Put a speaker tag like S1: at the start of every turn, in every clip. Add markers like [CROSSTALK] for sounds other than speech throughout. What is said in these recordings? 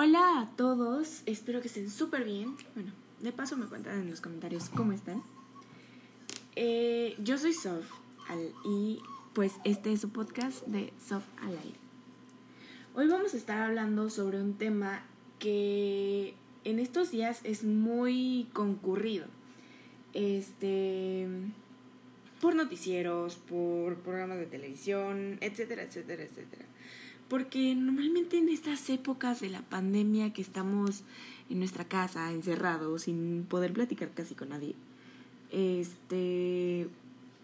S1: Hola a todos, espero que estén súper bien. Bueno, de paso me cuentan en los comentarios cómo están. Eh, yo soy Sof y pues este es su podcast de Sof al aire. Hoy vamos a estar hablando sobre un tema que en estos días es muy concurrido. Este por noticieros, por programas de televisión, etcétera, etcétera, etcétera. Porque normalmente en estas épocas de la pandemia que estamos en nuestra casa, encerrados, sin poder platicar casi con nadie, este,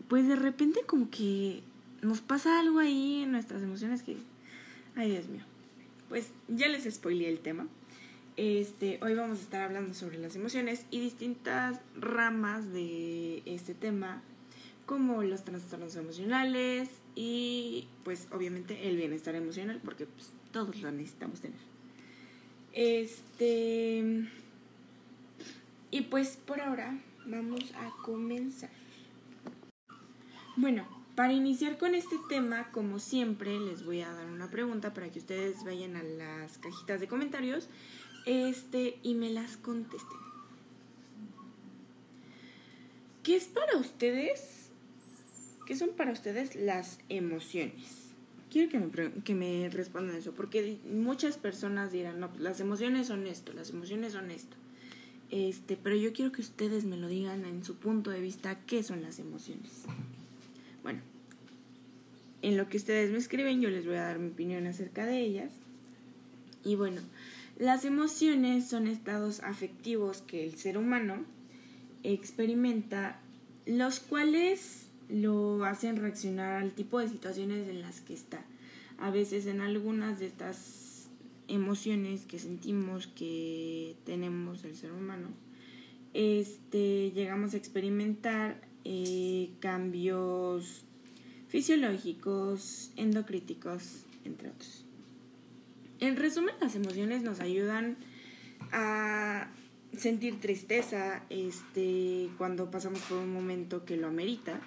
S1: pues de repente como que nos pasa algo ahí en nuestras emociones que, ay Dios mío, pues ya les spoileé el tema. Este, hoy vamos a estar hablando sobre las emociones y distintas ramas de este tema como los trastornos emocionales y pues obviamente el bienestar emocional porque pues, todos lo necesitamos tener. Este y pues por ahora vamos a comenzar. Bueno, para iniciar con este tema, como siempre, les voy a dar una pregunta para que ustedes vayan a las cajitas de comentarios este y me las contesten. ¿Qué es para ustedes ¿Qué son para ustedes las emociones? Quiero que me, que me respondan eso, porque muchas personas dirán, no, pues las emociones son esto, las emociones son esto. Este, pero yo quiero que ustedes me lo digan en su punto de vista, ¿qué son las emociones? Bueno, en lo que ustedes me escriben, yo les voy a dar mi opinión acerca de ellas. Y bueno, las emociones son estados afectivos que el ser humano experimenta, los cuales lo hacen reaccionar al tipo de situaciones en las que está. A veces en algunas de estas emociones que sentimos que tenemos el ser humano, este, llegamos a experimentar eh, cambios fisiológicos, endocríticos, entre otros. En resumen, las emociones nos ayudan a sentir tristeza este, cuando pasamos por un momento que lo amerita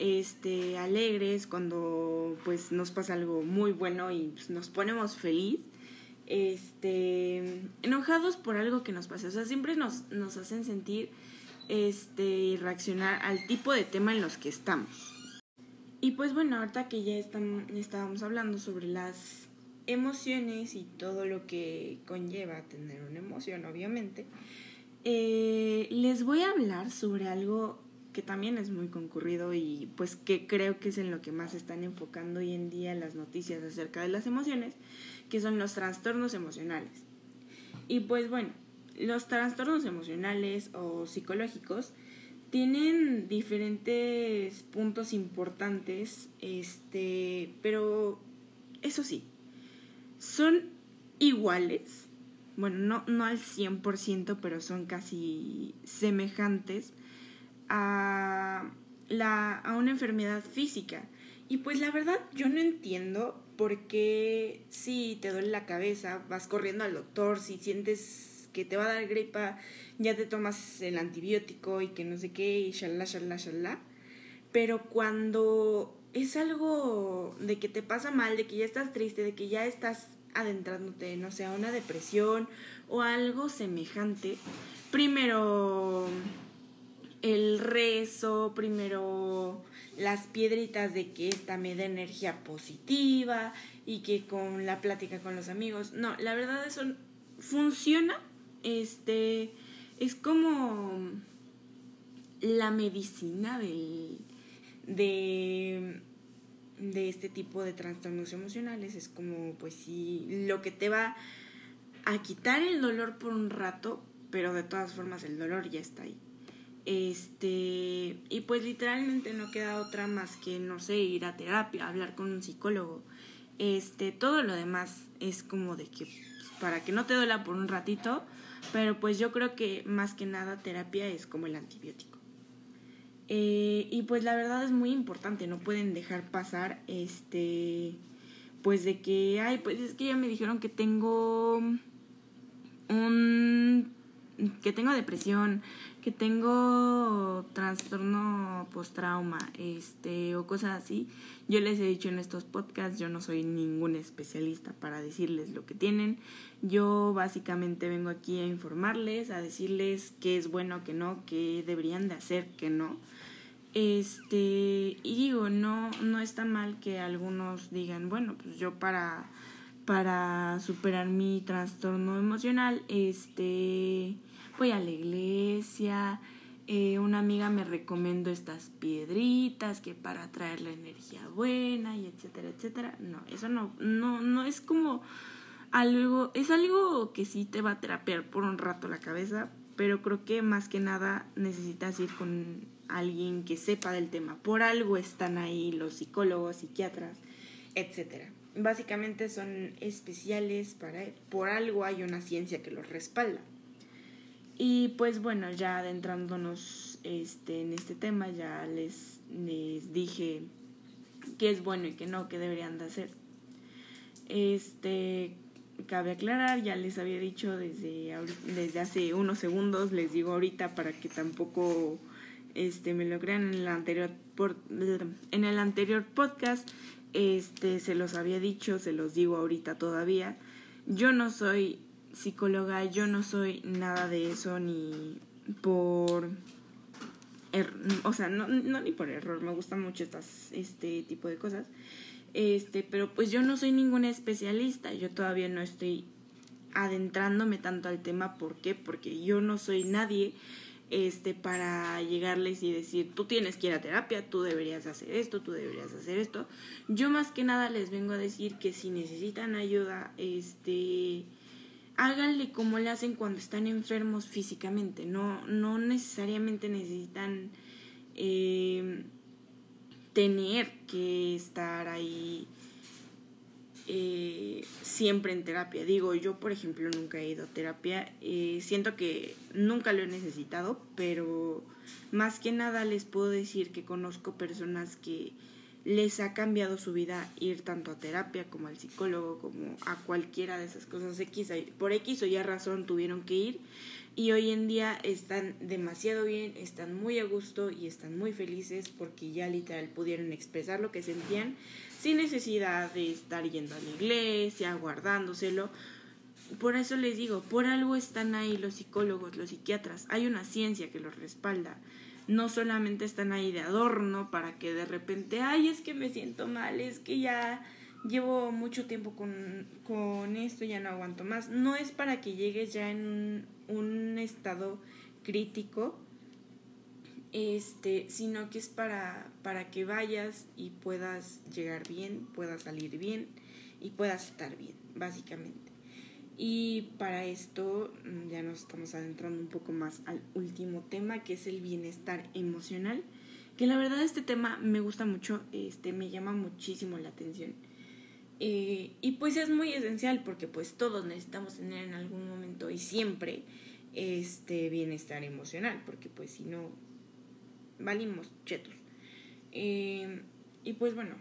S1: este, alegres cuando pues nos pasa algo muy bueno y pues, nos ponemos feliz, este, enojados por algo que nos pasa, o sea, siempre nos, nos hacen sentir este, y reaccionar al tipo de tema en los que estamos. Y pues bueno, ahorita que ya estamos, estábamos hablando sobre las emociones y todo lo que conlleva tener una emoción, obviamente, eh, les voy a hablar sobre algo que también es muy concurrido y pues que creo que es en lo que más están enfocando hoy en día las noticias acerca de las emociones, que son los trastornos emocionales. Y pues bueno, los trastornos emocionales o psicológicos tienen diferentes puntos importantes, este, pero eso sí, son iguales, bueno, no, no al 100%, pero son casi semejantes a, la, a una enfermedad física. Y pues la verdad yo no entiendo por qué si te duele la cabeza, vas corriendo al doctor, si sientes que te va a dar gripa, ya te tomas el antibiótico y que no sé qué, y shalala, shalala, shalala. Pero cuando es algo de que te pasa mal, de que ya estás triste, de que ya estás adentrándote, no sé, a una depresión o algo semejante, primero el rezo, primero las piedritas de que esta me da energía positiva y que con la plática con los amigos. No, la verdad eso funciona. Este es como la medicina del, de, de este tipo de trastornos emocionales. Es como, pues sí, lo que te va a quitar el dolor por un rato, pero de todas formas el dolor ya está ahí. Este, y pues literalmente no queda otra más que, no sé, ir a terapia, hablar con un psicólogo. Este, todo lo demás es como de que, para que no te duela por un ratito, pero pues yo creo que más que nada terapia es como el antibiótico. Eh, y pues la verdad es muy importante, no pueden dejar pasar este, pues de que, ay, pues es que ya me dijeron que tengo un que tengo depresión, que tengo trastorno post-trauma, este, o cosas así, yo les he dicho en estos podcasts, yo no soy ningún especialista para decirles lo que tienen. Yo básicamente vengo aquí a informarles, a decirles qué es bueno, qué no, qué deberían de hacer, qué no. Este, y digo, no, no está mal que algunos digan, bueno, pues yo para, para superar mi trastorno emocional, este, voy a la iglesia, eh, una amiga me recomendó estas piedritas que para traer la energía buena y etcétera, etcétera. No, eso no, no, no es como algo, es algo que sí te va a terapiar por un rato la cabeza, pero creo que más que nada necesitas ir con alguien que sepa del tema. Por algo están ahí los psicólogos, psiquiatras, etcétera. Básicamente son especiales para por algo hay una ciencia que los respalda. Y pues bueno, ya adentrándonos este, en este tema, ya les, les dije qué es bueno y qué no, qué deberían de hacer. Este, cabe aclarar, ya les había dicho desde, desde hace unos segundos, les digo ahorita para que tampoco este, me lo crean en el anterior, por, en el anterior podcast, este, se los había dicho, se los digo ahorita todavía. Yo no soy psicóloga, yo no soy nada de eso ni por er, o sea, no, no ni por error, me gustan mucho estas este tipo de cosas. Este, pero pues yo no soy ninguna especialista, yo todavía no estoy adentrándome tanto al tema, ¿por qué? Porque yo no soy nadie este para llegarles y decir, tú tienes que ir a terapia, tú deberías hacer esto, tú deberías hacer esto. Yo más que nada les vengo a decir que si necesitan ayuda, este háganle como le hacen cuando están enfermos físicamente, no, no necesariamente necesitan eh, tener que estar ahí eh, siempre en terapia. Digo, yo por ejemplo nunca he ido a terapia, eh, siento que nunca lo he necesitado, pero más que nada les puedo decir que conozco personas que les ha cambiado su vida ir tanto a terapia como al psicólogo, como a cualquiera de esas cosas X, por X o ya razón tuvieron que ir y hoy en día están demasiado bien, están muy a gusto y están muy felices porque ya literal pudieron expresar lo que sentían sin necesidad de estar yendo a la iglesia, guardándoselo. Por eso les digo, por algo están ahí los psicólogos, los psiquiatras, hay una ciencia que los respalda no solamente están ahí de adorno para que de repente, ay, es que me siento mal, es que ya llevo mucho tiempo con, con esto, ya no aguanto más. No es para que llegues ya en un, estado crítico, este, sino que es para, para que vayas y puedas llegar bien, puedas salir bien y puedas estar bien, básicamente. Y para esto mm, ya nos estamos adentrando un poco más al último tema, que es el bienestar emocional. Que la verdad este tema me gusta mucho, este, me llama muchísimo la atención. Eh, y pues es muy esencial porque pues todos necesitamos tener en algún momento y siempre este bienestar emocional, porque pues si no, valimos chetos. Eh, y pues bueno,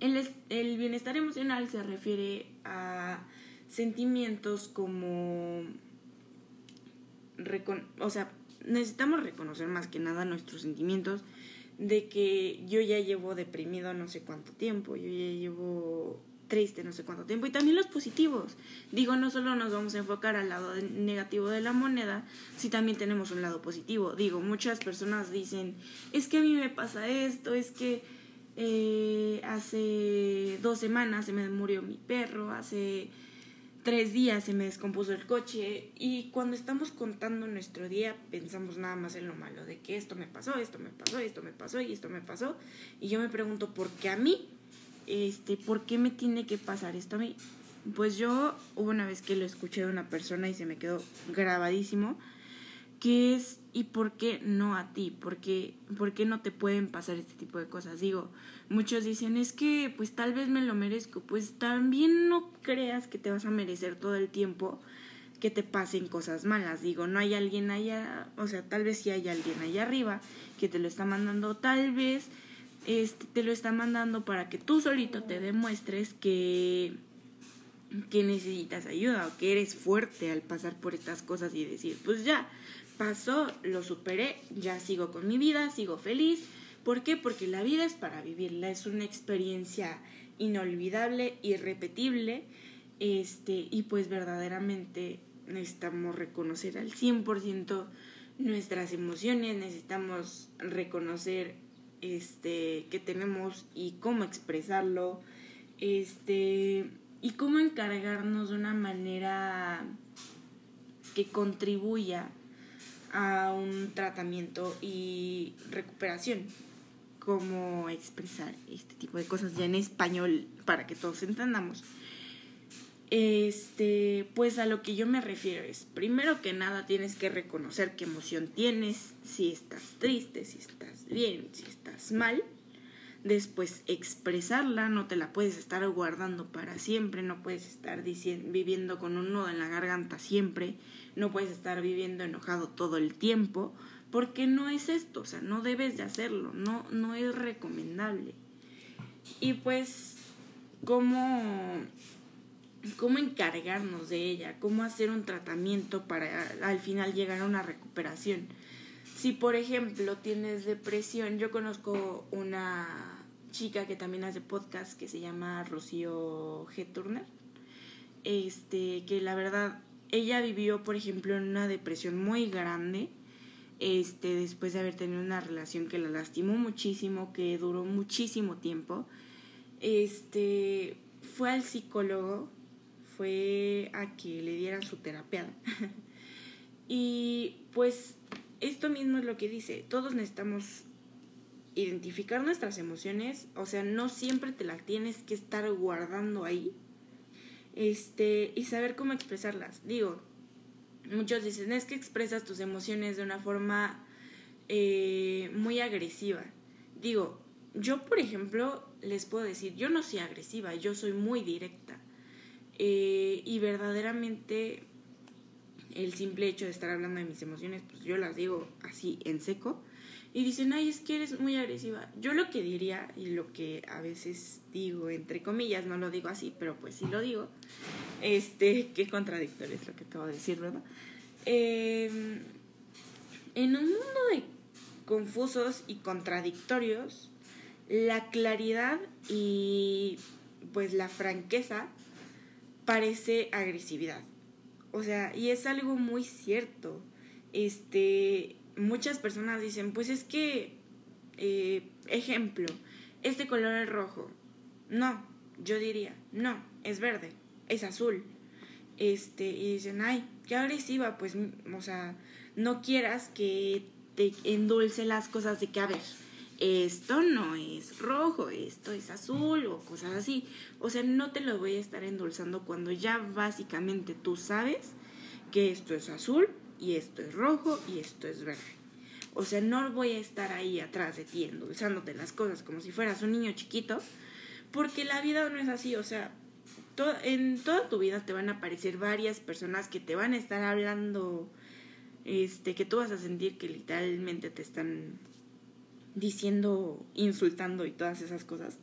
S1: el, el bienestar emocional se refiere a sentimientos como... o sea, necesitamos reconocer más que nada nuestros sentimientos de que yo ya llevo deprimido no sé cuánto tiempo, yo ya llevo triste no sé cuánto tiempo y también los positivos. Digo, no solo nos vamos a enfocar al lado negativo de la moneda, si también tenemos un lado positivo. Digo, muchas personas dicen, es que a mí me pasa esto, es que eh, hace dos semanas se me murió mi perro, hace tres días se me descompuso el coche y cuando estamos contando nuestro día pensamos nada más en lo malo, de que esto me pasó, esto me pasó, esto me pasó y esto me pasó y yo me pregunto, ¿por qué a mí? Este, ¿por qué me tiene que pasar esto a mí? Pues yo hubo una vez que lo escuché de una persona y se me quedó grabadísimo, que es ¿y por qué no a ti? ¿Por qué, ¿Por qué no te pueden pasar este tipo de cosas? Digo, muchos dicen, es que pues tal vez me lo merezco. Pues también no creas que te vas a merecer todo el tiempo que te pasen cosas malas. Digo, no hay alguien allá, o sea, tal vez sí hay alguien allá arriba que te lo está mandando, tal vez este, te lo está mandando para que tú solito te demuestres que que necesitas ayuda o que eres fuerte al pasar por estas cosas y decir, pues ya, pasó, lo superé, ya sigo con mi vida, sigo feliz. ¿Por qué? Porque la vida es para vivirla, es una experiencia inolvidable, irrepetible, este, y pues verdaderamente necesitamos reconocer al 100% nuestras emociones, necesitamos reconocer este que tenemos y cómo expresarlo, este y cómo encargarnos de una manera que contribuya a un tratamiento y recuperación. Cómo expresar este tipo de cosas ya en español para que todos entendamos. Este, pues a lo que yo me refiero es, primero que nada tienes que reconocer qué emoción tienes, si estás triste, si estás bien, si estás mal. Después expresarla, no te la puedes estar guardando para siempre, no puedes estar viviendo con un nudo en la garganta siempre, no puedes estar viviendo enojado todo el tiempo, porque no es esto, o sea, no debes de hacerlo, no, no es recomendable. Y pues, ¿cómo cómo encargarnos de ella, cómo hacer un tratamiento para al final llegar a una recuperación. Si por ejemplo tienes depresión, yo conozco una chica que también hace podcast que se llama Rocío G. Turner, este, que la verdad ella vivió por ejemplo en una depresión muy grande, este, después de haber tenido una relación que la lastimó muchísimo, que duró muchísimo tiempo, este, fue al psicólogo fue a que le dieran su terapia. [LAUGHS] y pues esto mismo es lo que dice, todos necesitamos identificar nuestras emociones, o sea, no siempre te las tienes que estar guardando ahí. Este, y saber cómo expresarlas. Digo, muchos dicen, es que expresas tus emociones de una forma eh, muy agresiva. Digo, yo por ejemplo les puedo decir, yo no soy agresiva, yo soy muy directa. Eh, y verdaderamente el simple hecho de estar hablando de mis emociones, pues yo las digo así en seco. Y dicen, ay, es que eres muy agresiva. Yo lo que diría, y lo que a veces digo, entre comillas, no lo digo así, pero pues sí lo digo, este, qué contradictorio es lo que acabo de decir, ¿verdad? Em, en un mundo de confusos y contradictorios, la claridad y pues la franqueza parece agresividad. O sea, y es algo muy cierto. Este, muchas personas dicen, pues es que, eh, ejemplo, este color es rojo. No, yo diría, no, es verde, es azul. Este, y dicen, ay, qué agresiva, pues, o sea, no quieras que te endulce las cosas de que, a ver, esto no es rojo, esto es azul o cosas así. O sea, no te lo voy a estar endulzando cuando ya básicamente tú sabes que esto es azul y esto es rojo y esto es verde. O sea, no voy a estar ahí atrás de ti endulzándote las cosas como si fueras un niño chiquito, porque la vida no es así. O sea, en toda tu vida te van a aparecer varias personas que te van a estar hablando, este, que tú vas a sentir que literalmente te están diciendo, insultando y todas esas cosas.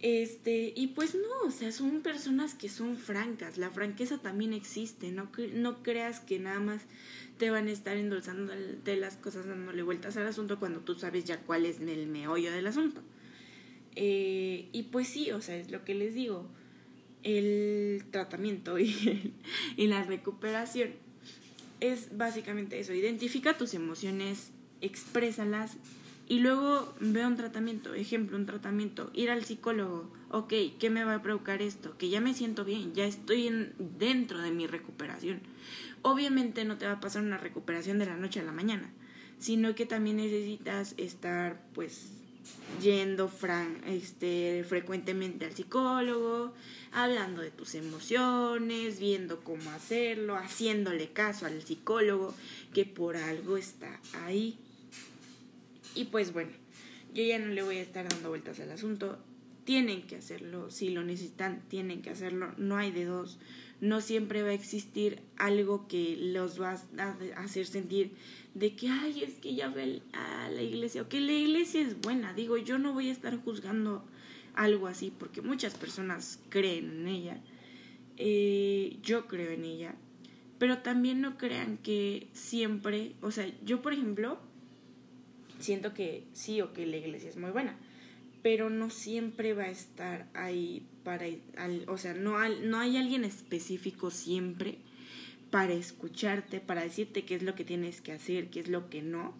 S1: Este, y pues no, o sea, son personas que son francas, la franqueza también existe, no, no creas que nada más te van a estar endulzando de las cosas dándole vueltas al asunto cuando tú sabes ya cuál es el meollo del asunto. Eh, y pues sí, o sea, es lo que les digo, el tratamiento y, [LAUGHS] y la recuperación es básicamente eso, identifica tus emociones, exprésalas, y luego veo un tratamiento, ejemplo, un tratamiento, ir al psicólogo, ok, ¿qué me va a provocar esto? Que ya me siento bien, ya estoy en, dentro de mi recuperación. Obviamente no te va a pasar una recuperación de la noche a la mañana, sino que también necesitas estar pues yendo este, frecuentemente al psicólogo, hablando de tus emociones, viendo cómo hacerlo, haciéndole caso al psicólogo, que por algo está ahí. Y pues bueno, yo ya no le voy a estar dando vueltas al asunto. Tienen que hacerlo, si lo necesitan, tienen que hacerlo. No hay de dos. No siempre va a existir algo que los va a hacer sentir de que, ay, es que ya ve a la iglesia, o que la iglesia es buena. Digo, yo no voy a estar juzgando algo así porque muchas personas creen en ella. Eh, yo creo en ella. Pero también no crean que siempre, o sea, yo por ejemplo, siento que sí o que la iglesia es muy buena, pero no siempre va a estar ahí para, o sea, no, no hay alguien específico siempre para escucharte, para decirte qué es lo que tienes que hacer, qué es lo que no.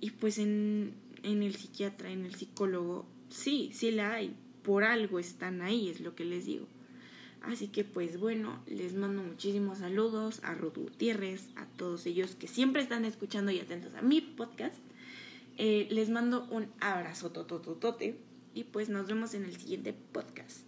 S1: Y pues en, en el psiquiatra, en el psicólogo, sí, sí la hay. Por algo están ahí, es lo que les digo. Así que pues bueno, les mando muchísimos saludos a Ruth Gutiérrez, a todos ellos que siempre están escuchando y atentos a mi podcast. Eh, les mando un abrazo totototote y pues nos vemos en el siguiente podcast.